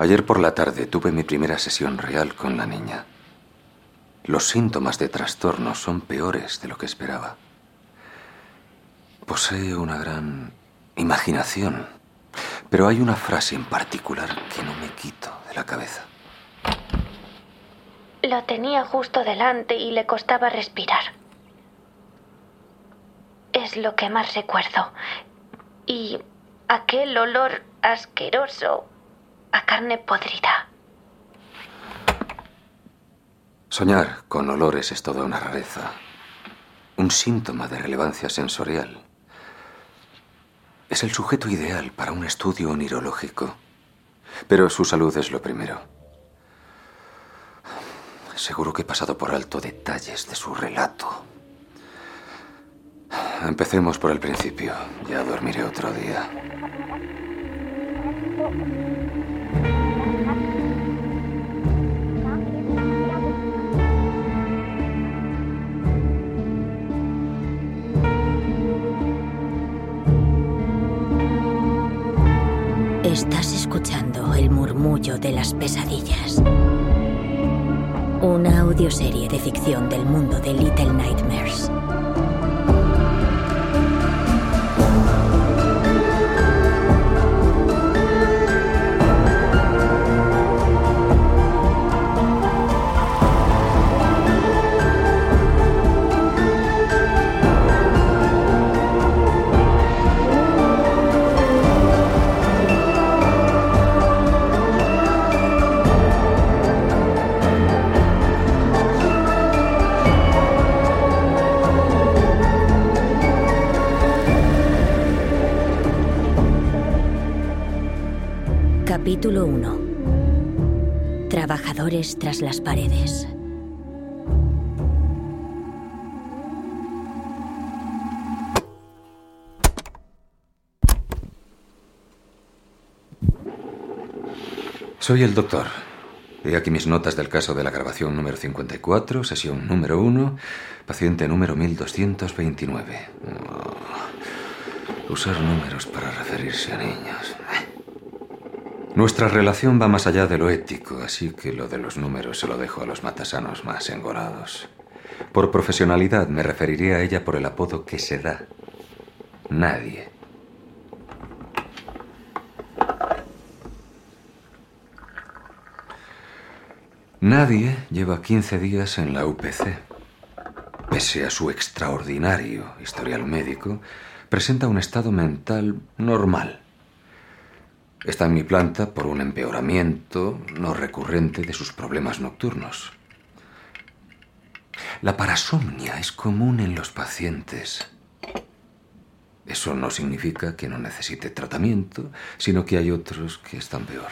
Ayer por la tarde tuve mi primera sesión real con la niña. Los síntomas de trastorno son peores de lo que esperaba. Posee una gran imaginación, pero hay una frase en particular que no me quito de la cabeza. Lo tenía justo delante y le costaba respirar. Es lo que más recuerdo. Y aquel olor asqueroso a carne podrida. Soñar con olores es toda una rareza, un síntoma de relevancia sensorial. Es el sujeto ideal para un estudio neurológico, pero su salud es lo primero. Seguro que he pasado por alto detalles de su relato. Empecemos por el principio. Ya dormiré otro día. Murmullo de las pesadillas. Una audioserie de ficción del mundo de Little Nightmares. Tras las paredes. Soy el doctor. He aquí mis notas del caso de la grabación número 54, sesión número 1, paciente número 1229. Oh, usar números para referirse a niños. Nuestra relación va más allá de lo ético, así que lo de los números se lo dejo a los matasanos más engolados. Por profesionalidad me referiré a ella por el apodo que se da. Nadie. Nadie lleva 15 días en la UPC. Pese a su extraordinario historial médico, presenta un estado mental normal. Está en mi planta por un empeoramiento no recurrente de sus problemas nocturnos. La parasomnia es común en los pacientes. Eso no significa que no necesite tratamiento, sino que hay otros que están peor.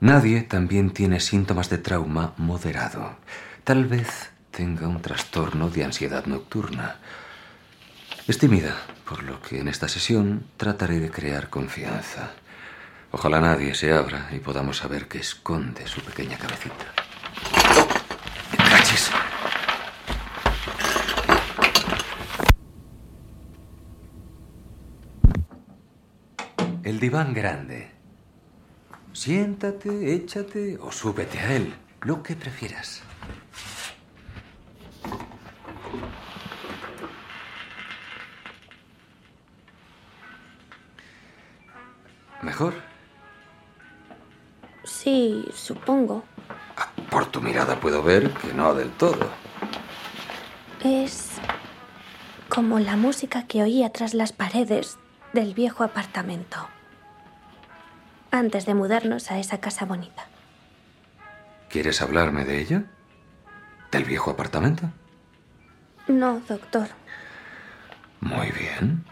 Nadie también tiene síntomas de trauma moderado. Tal vez tenga un trastorno de ansiedad nocturna es tímida, por lo que en esta sesión trataré de crear confianza. Ojalá nadie se abra y podamos saber qué esconde su pequeña cabecita. ¡Cachis! El diván grande. Siéntate, échate o súbete a él, lo que prefieras. ¿Mejor? Sí, supongo. Por tu mirada puedo ver que no del todo. Es como la música que oía tras las paredes del viejo apartamento. Antes de mudarnos a esa casa bonita. ¿Quieres hablarme de ella? ¿Del viejo apartamento? No, doctor. Muy bien.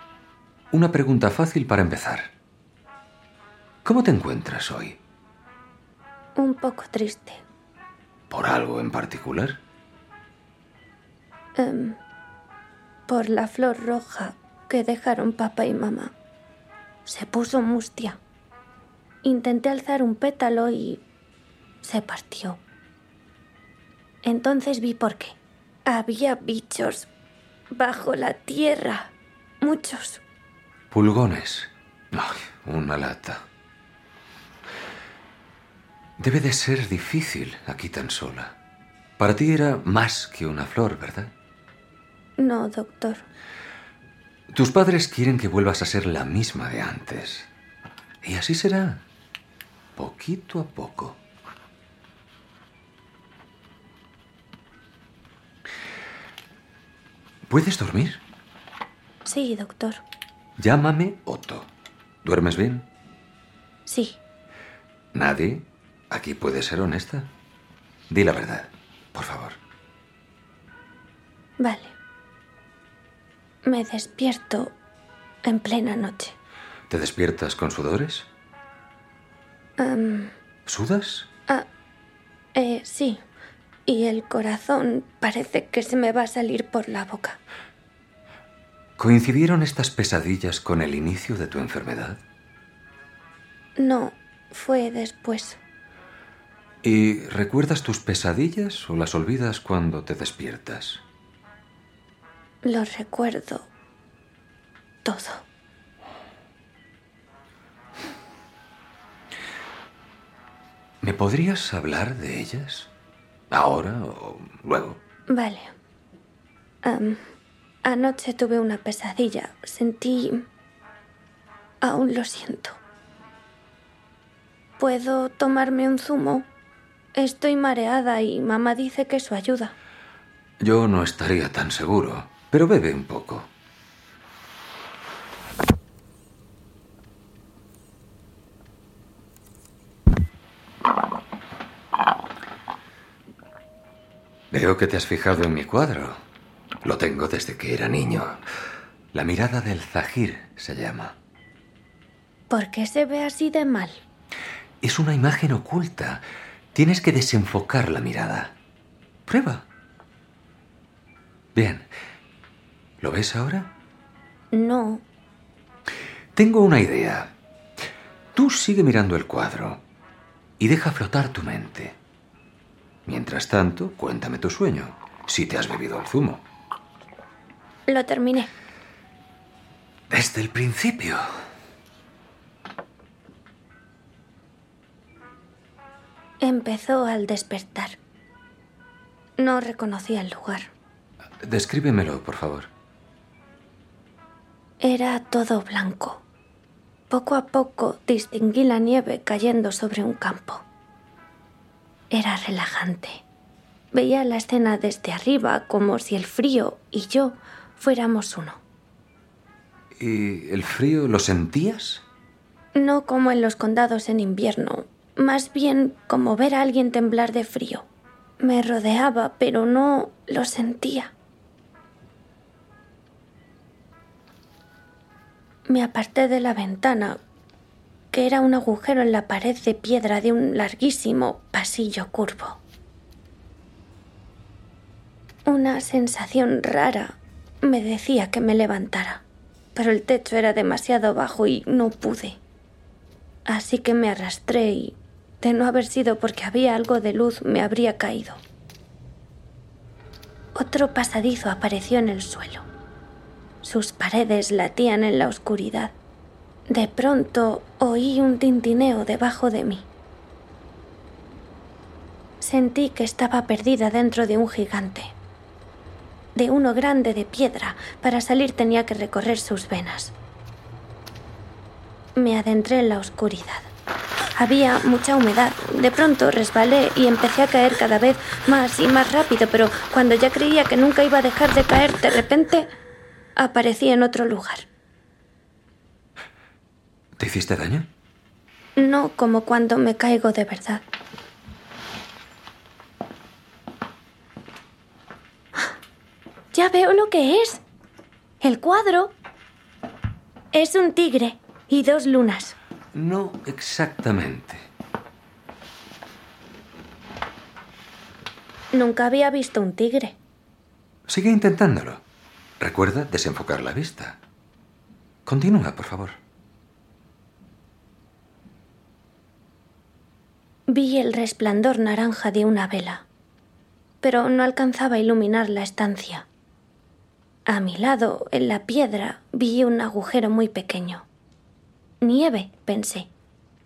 Una pregunta fácil para empezar. ¿Cómo te encuentras hoy? Un poco triste. ¿Por algo en particular? Em, por la flor roja que dejaron papá y mamá. Se puso mustia. Intenté alzar un pétalo y se partió. Entonces vi por qué. Había bichos bajo la tierra. Muchos. Pulgones. Ay, una lata. Debe de ser difícil aquí tan sola. Para ti era más que una flor, ¿verdad? No, doctor. Tus padres quieren que vuelvas a ser la misma de antes. Y así será, poquito a poco. ¿Puedes dormir? Sí, doctor. Llámame Otto. ¿Duermes bien? Sí. ¿Nadie aquí puede ser honesta? Di la verdad, por favor. Vale. Me despierto en plena noche. ¿Te despiertas con sudores? Em, ¿Sudas? ah, eh, sí. Y el corazón parece que se me va a salir por la boca. ¿Coincidieron estas pesadillas con el inicio de tu enfermedad? No, fue después. ¿Y recuerdas tus pesadillas o las olvidas cuando te despiertas? Lo recuerdo todo. ¿Me podrías hablar de ellas? ¿Ahora o luego? Vale. Anoche tuve una pesadilla. Sentí... Aún lo siento. ¿Puedo tomarme un zumo? Estoy mareada y mamá dice que eso ayuda. Yo no estaría tan seguro, pero bebe un poco. Veo que te has fijado en mi cuadro. Lo tengo desde que era niño. La mirada del Zahir se llama. ¿Por qué se ve así de mal? Es una imagen oculta. Tienes que desenfocar la mirada. Prueba. Bien. ¿Lo ves ahora? No. Tengo una idea. Tú sigue mirando el cuadro y deja flotar tu mente. Mientras tanto, cuéntame tu sueño, si te has bebido el zumo. Lo terminé. Desde el principio. Empezó al despertar. No reconocía el lugar. Descríbemelo, por favor. Era todo blanco. Poco a poco distinguí la nieve cayendo sobre un campo. Era relajante. Veía la escena desde arriba como si el frío y yo fuéramos uno. ¿Y el frío lo sentías? No como en los condados en invierno, más bien como ver a alguien temblar de frío. Me rodeaba, pero no lo sentía. Me aparté de la ventana, que era un agujero en la pared de piedra de un larguísimo pasillo curvo. Una sensación rara me decía que me levantara, pero el techo era demasiado bajo y no pude. Así que me arrastré y, de no haber sido porque había algo de luz, me habría caído. Otro pasadizo apareció en el suelo. Sus paredes latían en la oscuridad. De pronto oí un tintineo debajo de mí. Sentí que estaba perdida dentro de un gigante. De uno grande de piedra. Para salir tenía que recorrer sus venas. Me adentré en la oscuridad. Había mucha humedad. De pronto resbalé y empecé a caer cada vez más y más rápido, pero cuando ya creía que nunca iba a dejar de caer, de repente aparecí en otro lugar. ¿Te hiciste daño? No como cuando me caigo de verdad. Ya veo lo que es. El cuadro. Es un tigre y dos lunas. No exactamente. Nunca había visto un tigre. Sigue intentándolo. Recuerda desenfocar la vista. Continúa, por favor. Vi el resplandor naranja de una vela, pero no alcanzaba a iluminar la estancia. A mi lado, en la piedra, vi un agujero muy pequeño. Nieve, pensé.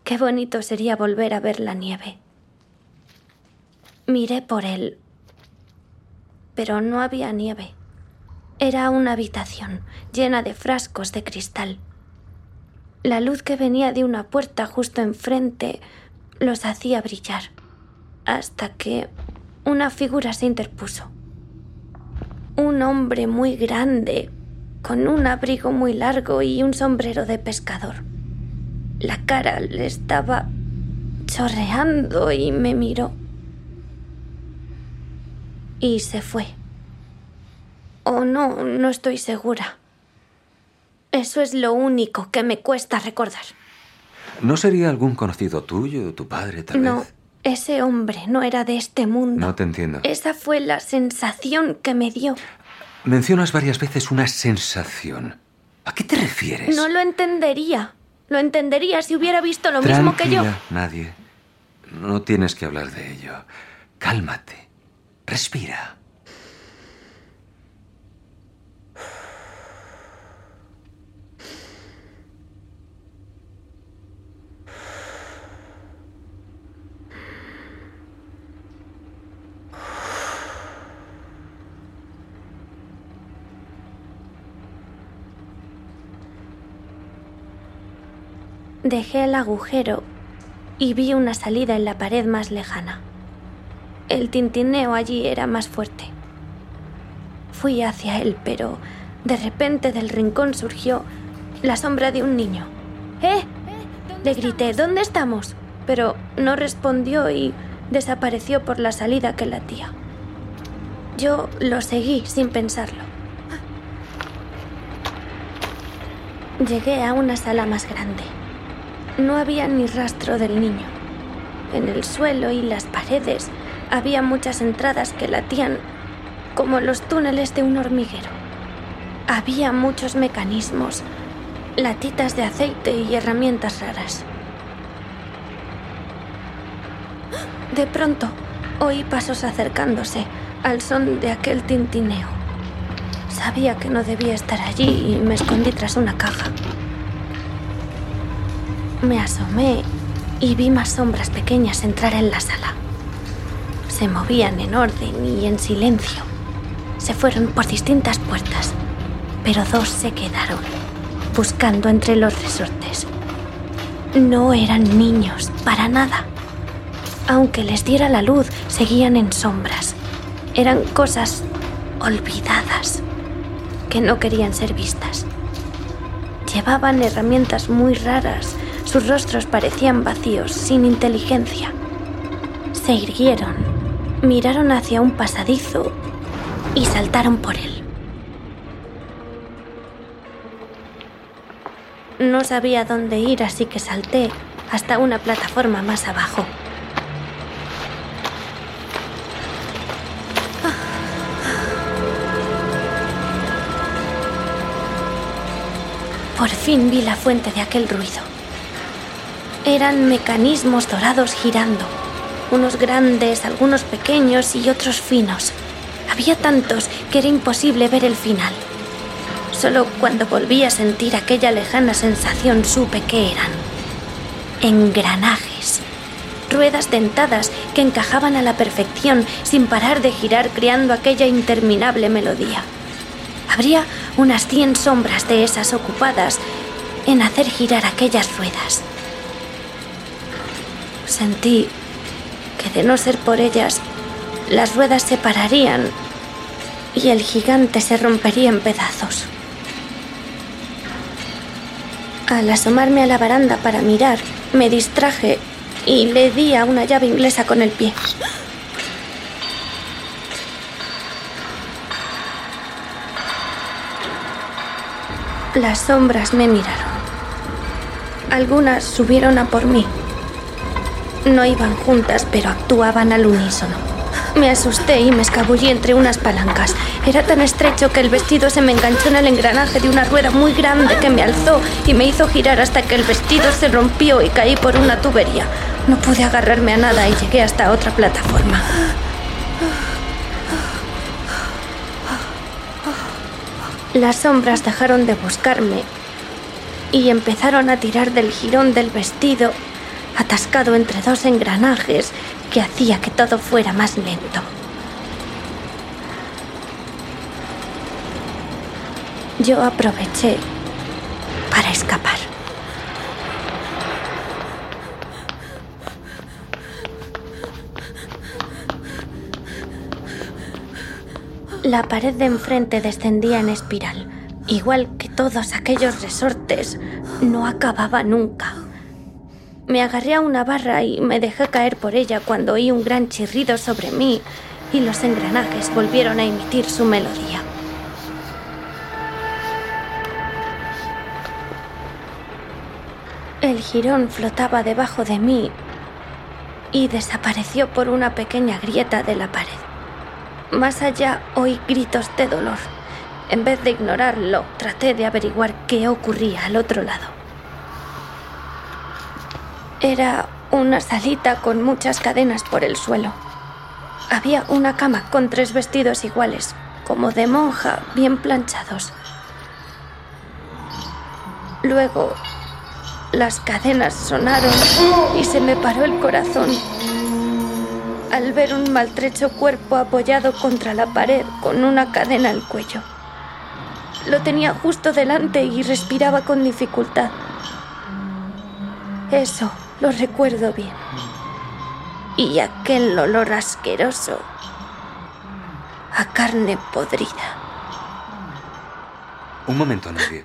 Qué bonito sería volver a ver la nieve. Miré por él, pero no había nieve. Era una habitación llena de frascos de cristal. La luz que venía de una puerta justo enfrente los hacía brillar, hasta que una figura se interpuso. Un hombre muy grande, con un abrigo muy largo y un sombrero de pescador. La cara le estaba chorreando y me miró. Y se fue. O no, no estoy segura. Eso es lo único que me cuesta recordar. ¿No sería algún conocido tuyo, tu padre, tal No, vez? ese hombre no era de este mundo. No te entiendo. Esa fue la sensación que me dio. Mencionas varias veces una sensación. ¿A qué te refieres? No lo entendería. Lo entendería si hubiera visto lo mismo que yo. Nadie. No tienes que hablar de ello. Cálmate. Respira. Dejé el agujero y vi una salida en la pared más lejana. El tintineo allí era más fuerte. Fui hacia él, pero de repente del rincón surgió la sombra de un niño. ¡Eh! Le grité, ¿dónde estamos? Pero no respondió y desapareció por la salida que latía. Yo lo seguí sin pensarlo. Llegué a una sala más grande. No había ni rastro del niño. En el suelo y las paredes había muchas entradas que latían como los túneles de un hormiguero. Había muchos mecanismos, latitas de aceite y herramientas raras. De pronto oí pasos acercándose al son de aquel tintineo. Sabía que no debía estar allí y me escondí tras una caja. Me asomé y vi más sombras pequeñas entrar en la sala. Se movían en orden y en silencio. Se fueron por distintas puertas, pero dos se quedaron, buscando entre los resortes. No eran niños, para nada. Aunque les diera la luz, seguían en sombras. Eran cosas olvidadas, que no querían ser vistas. Llevaban herramientas muy raras, sus rostros parecían vacíos, sin inteligencia. Se irguieron, miraron hacia un pasadizo y saltaron por él. No sabía dónde ir, así que salté hasta una plataforma más abajo. Por fin vi la fuente de aquel ruido. Eran mecanismos dorados girando, unos grandes, algunos pequeños y otros finos. Había tantos que era imposible ver el final. Solo cuando volví a sentir aquella lejana sensación supe que eran engranajes, ruedas dentadas que encajaban a la perfección sin parar de girar creando aquella interminable melodía. Habría unas cien sombras de esas ocupadas en hacer girar aquellas ruedas. Sentí que de no ser por ellas, las ruedas se pararían y el gigante se rompería en pedazos. Al asomarme a la baranda para mirar, me distraje y le di a una llave inglesa con el pie. Las sombras me miraron. Algunas subieron a por mí. No iban juntas, pero actuaban al unísono. Me asusté y me escabullí entre unas palancas. Era tan estrecho que el vestido se me enganchó en el engranaje de una rueda muy grande que me alzó y me hizo girar hasta que el vestido se rompió y caí por una tubería. No pude agarrarme a nada y llegué hasta otra plataforma. Las sombras dejaron de buscarme y empezaron a tirar del jirón del vestido, atascado entre dos engranajes que hacía que todo fuera más lento. Yo aproveché para escapar. La pared de enfrente descendía en espiral, igual que todos aquellos resortes. No acababa nunca. Me agarré a una barra y me dejé caer por ella cuando oí un gran chirrido sobre mí y los engranajes volvieron a emitir su melodía. El jirón flotaba debajo de mí y desapareció por una pequeña grieta de la pared. Más allá oí gritos de dolor. En vez de ignorarlo, traté de averiguar qué ocurría al otro lado. Era una salita con muchas cadenas por el suelo. Había una cama con tres vestidos iguales, como de monja, bien planchados. Luego, las cadenas sonaron y se me paró el corazón al ver un maltrecho cuerpo apoyado contra la pared con una cadena al cuello. Lo tenía justo delante y respiraba con dificultad. Eso lo recuerdo bien. Y aquel olor asqueroso a carne podrida. Un momento, nadie.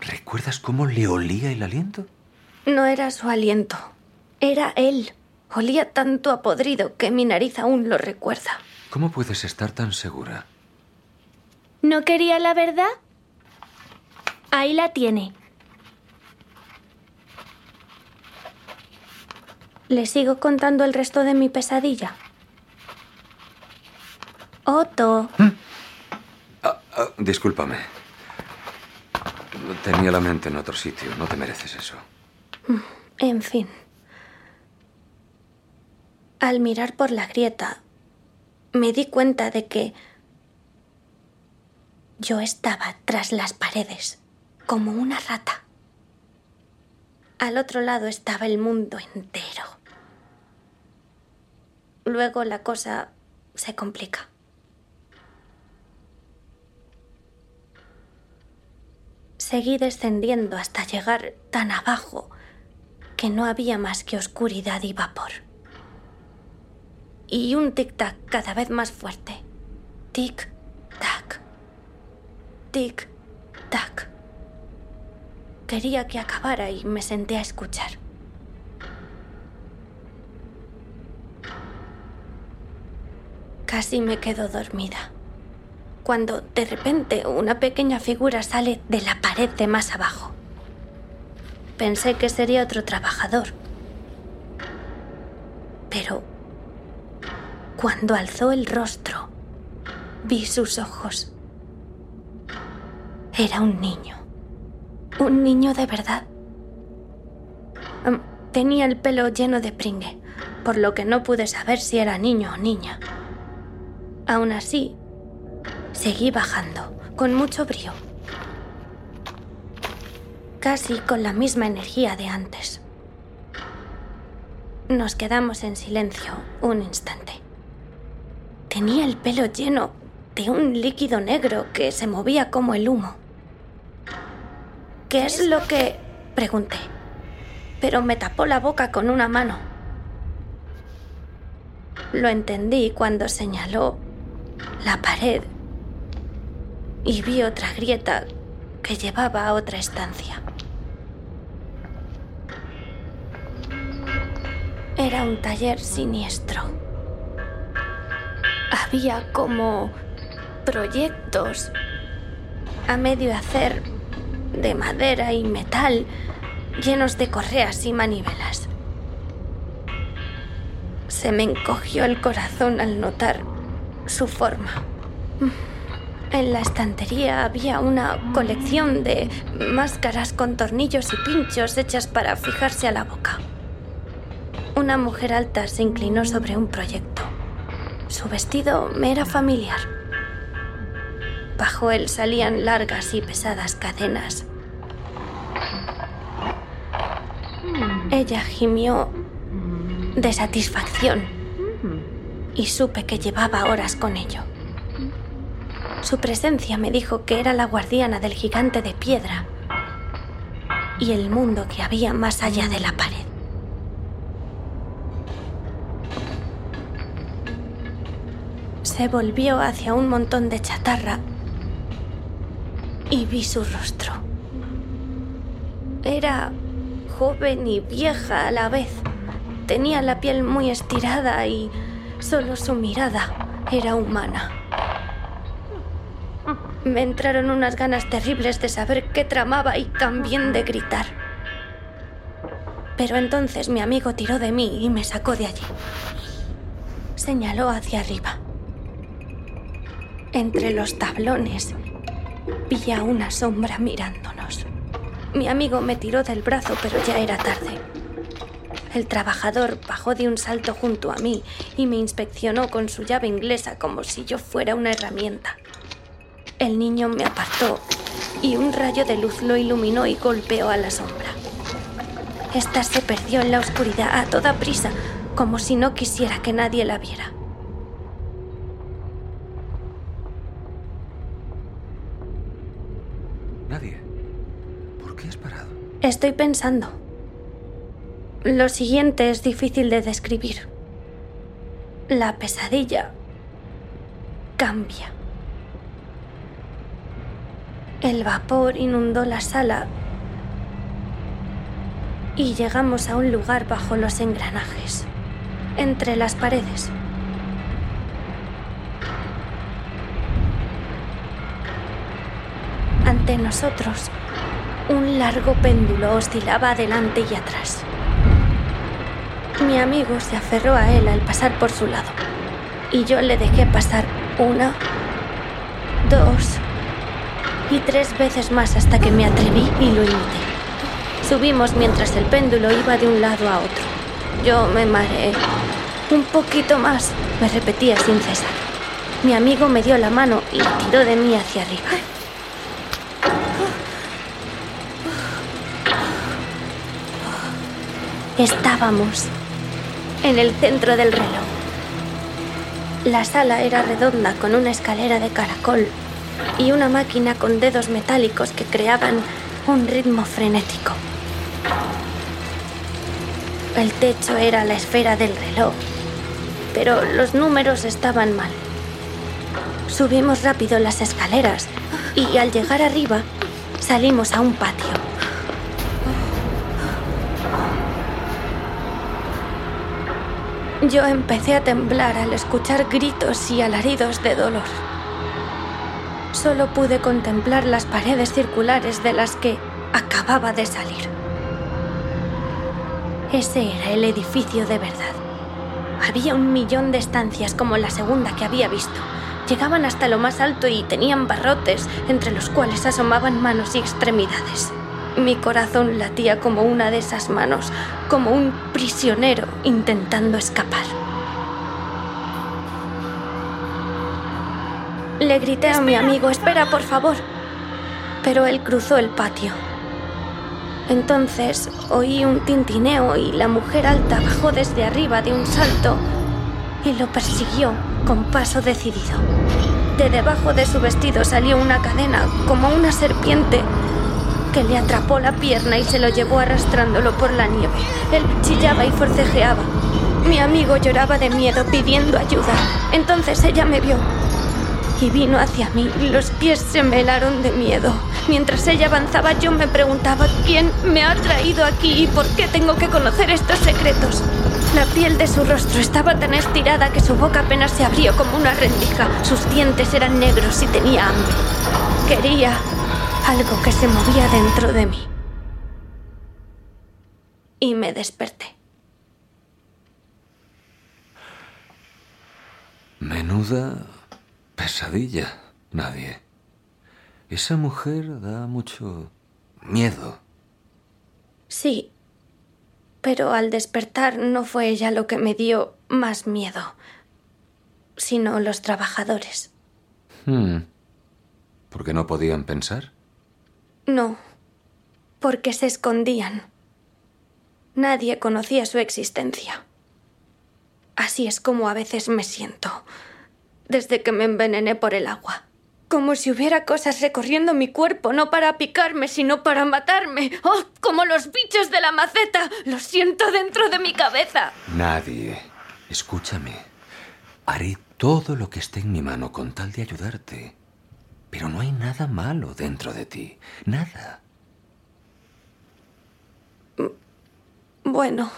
¿Recuerdas cómo le olía el aliento? No era su aliento, era él. Olía tanto a podrido que mi nariz aún lo recuerda. ¿Cómo puedes estar tan segura? ¿No quería la verdad? Ahí la tiene. ¿Le sigo contando el resto de mi pesadilla? Otto. ¿Mm? Ah, ah, discúlpame. Tenía la mente en otro sitio. No te mereces eso. En fin. Al mirar por la grieta, me di cuenta de que yo estaba tras las paredes, como una rata. Al otro lado estaba el mundo entero. Luego la cosa se complica. Seguí descendiendo hasta llegar tan abajo que no había más que oscuridad y vapor y un tic-tac cada vez más fuerte. Tic-tac. Tic-tac. Quería que acabara y me senté a escuchar. Casi me quedo dormida. Cuando de repente una pequeña figura sale de la pared de más abajo. Pensé que sería otro trabajador. Pero cuando alzó el rostro, vi sus ojos. Era un niño. Un niño de verdad. Tenía el pelo lleno de pringue, por lo que no pude saber si era niño o niña. Aún así, seguí bajando, con mucho brío. Casi con la misma energía de antes. Nos quedamos en silencio un instante. Tenía el pelo lleno de un líquido negro que se movía como el humo. ¿Qué es lo que...? pregunté, pero me tapó la boca con una mano. Lo entendí cuando señaló la pared y vi otra grieta que llevaba a otra estancia. Era un taller siniestro había como proyectos a medio hacer de madera y metal llenos de correas y manivelas. Se me encogió el corazón al notar su forma. En la estantería había una colección de máscaras con tornillos y pinchos hechas para fijarse a la boca. Una mujer alta se inclinó sobre un proyecto. Su vestido me era familiar. Bajo él salían largas y pesadas cadenas. Ella gimió de satisfacción y supe que llevaba horas con ello. Su presencia me dijo que era la guardiana del gigante de piedra y el mundo que había más allá de la pared. Se volvió hacia un montón de chatarra y vi su rostro. Era joven y vieja a la vez. Tenía la piel muy estirada y solo su mirada era humana. Me entraron unas ganas terribles de saber qué tramaba y también de gritar. Pero entonces mi amigo tiró de mí y me sacó de allí. Señaló hacia arriba. Entre los tablones vi a una sombra mirándonos. Mi amigo me tiró del brazo, pero ya era tarde. El trabajador bajó de un salto junto a mí y me inspeccionó con su llave inglesa como si yo fuera una herramienta. El niño me apartó y un rayo de luz lo iluminó y golpeó a la sombra. Esta se perdió en la oscuridad a toda prisa, como si no quisiera que nadie la viera. Nadie. ¿Por qué has parado? Estoy pensando. Lo siguiente es difícil de describir. La pesadilla cambia. El vapor inundó la sala y llegamos a un lugar bajo los engranajes, entre las paredes. Ante nosotros, un largo péndulo oscilaba adelante y atrás. Mi amigo se aferró a él al pasar por su lado y yo le dejé pasar una, dos, y tres veces más hasta que me atreví y lo imité. Subimos mientras el péndulo iba de un lado a otro. Yo me mareé. Un poquito más, me repetía sin cesar. Mi amigo me dio la mano y tiró de mí hacia arriba. Estábamos en el centro del reloj. La sala era redonda con una escalera de caracol y una máquina con dedos metálicos que creaban un ritmo frenético. El techo era la esfera del reloj, pero los números estaban mal. Subimos rápido las escaleras y al llegar arriba salimos a un patio. Yo empecé a temblar al escuchar gritos y alaridos de dolor solo pude contemplar las paredes circulares de las que acababa de salir. Ese era el edificio de verdad. Había un millón de estancias como la segunda que había visto. Llegaban hasta lo más alto y tenían barrotes, entre los cuales asomaban manos y extremidades. Mi corazón latía como una de esas manos, como un prisionero intentando escapar. Le grité a mi amigo, espera, por favor. Pero él cruzó el patio. Entonces oí un tintineo y la mujer alta bajó desde arriba de un salto y lo persiguió con paso decidido. De debajo de su vestido salió una cadena como una serpiente que le atrapó la pierna y se lo llevó arrastrándolo por la nieve. Él chillaba y forcejeaba. Mi amigo lloraba de miedo pidiendo ayuda. Entonces ella me vio y vino hacia mí. Los pies se me helaron de miedo. Mientras ella avanzaba yo me preguntaba quién me ha traído aquí y por qué tengo que conocer estos secretos. La piel de su rostro estaba tan estirada que su boca apenas se abrió como una rendija. Sus dientes eran negros y tenía hambre. Quería algo que se movía dentro de mí. Y me desperté. Menuda Pesadilla. Nadie. Esa mujer da mucho miedo. Sí. Pero al despertar no fue ella lo que me dio más miedo, sino los trabajadores. Hmm. ¿Porque no podían pensar? No, porque se escondían. Nadie conocía su existencia. Así es como a veces me siento, desde que me envenené por el agua. Como si hubiera cosas recorriendo mi cuerpo, no para picarme, sino para matarme. ¡Oh! Como los bichos de la maceta. Lo siento dentro de mi cabeza. Nadie. Escúchame. Haré todo lo que esté en mi mano con tal de ayudarte. Pero no hay nada malo dentro de ti. Nada. Bueno.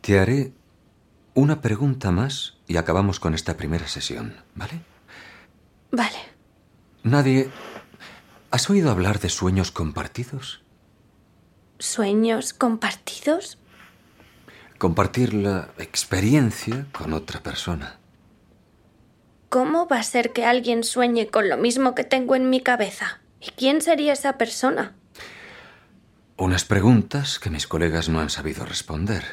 Te haré una pregunta más y acabamos con esta primera sesión, ¿vale? Vale. Nadie... ¿Has oído hablar de sueños compartidos? ¿Sueños compartidos? Compartir la experiencia con otra persona. ¿Cómo va a ser que alguien sueñe con lo mismo que tengo en mi cabeza? ¿Y quién sería esa persona? Unas preguntas que mis colegas no han sabido responder.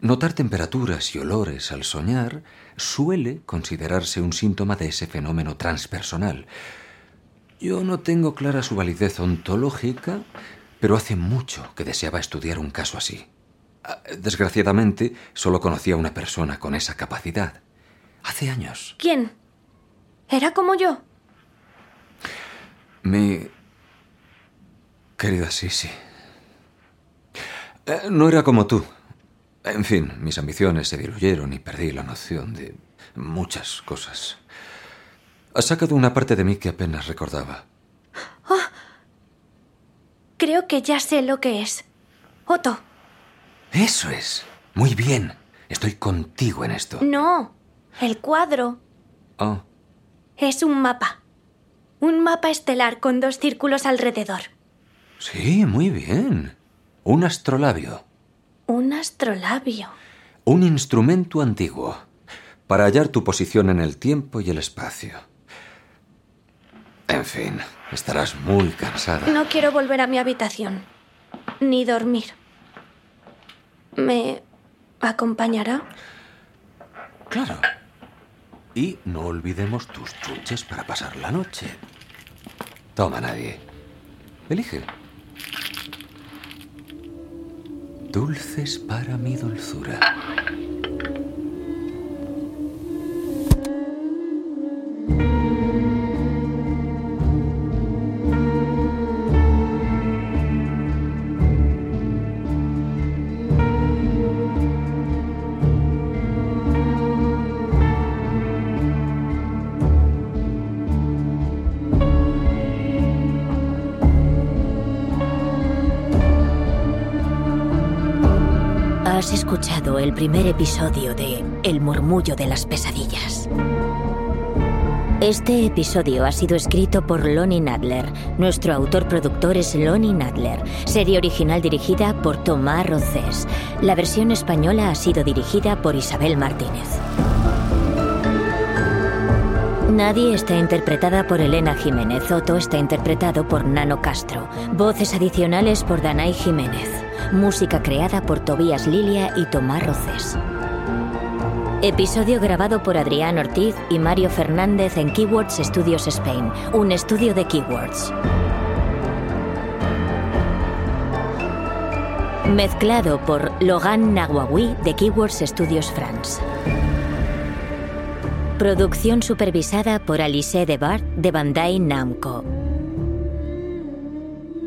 Notar temperaturas y olores al soñar suele considerarse un síntoma de ese fenómeno transpersonal. Yo no tengo clara su validez ontológica, pero hace mucho que deseaba estudiar un caso así. Ah, desgraciadamente, solo conocía a una persona con esa capacidad. Hace años. ¿Quién? ¿Era como yo? Mi... Querida Sisi. Eh, no era como tú. En fin, mis ambiciones se diluyeron y perdí la noción de muchas cosas. Ha sacado una parte de mí que apenas recordaba. Oh, creo que ya sé lo que es. Otto. Eso es. Muy bien. Estoy contigo en esto. No. El cuadro. Oh. Es un mapa. Un mapa estelar con dos círculos alrededor. Sí, muy bien. Un astrolabio. Un astrolabio. Un instrumento antiguo para hallar tu posición en el tiempo y el espacio. En fin, estarás muy cansada. No quiero volver a mi habitación, ni dormir. ¿Me acompañará? Claro. Y no olvidemos tus chuches para pasar la noche. Toma, nadie. Elige. Dulces para mi dulzura. El primer episodio de El murmullo de las pesadillas. Este episodio ha sido escrito por Lonnie Nadler. Nuestro autor-productor es Lonnie Nadler. Serie original dirigida por Tomás Rocés. La versión española ha sido dirigida por Isabel Martínez. Nadie está interpretada por Elena Jiménez. Otto está interpretado por Nano Castro. Voces adicionales por Danay Jiménez. Música creada por Tobías Lilia y Tomás Rocés. Episodio grabado por Adrián Ortiz y Mario Fernández en Keywords Studios Spain, un estudio de Keywords. Mezclado por Logan Nawawi de Keywords Studios France. Producción supervisada por Alice Debart de Bandai Namco.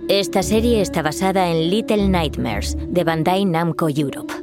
Esta serie está basada en Little Nightmares de Bandai Namco Europe.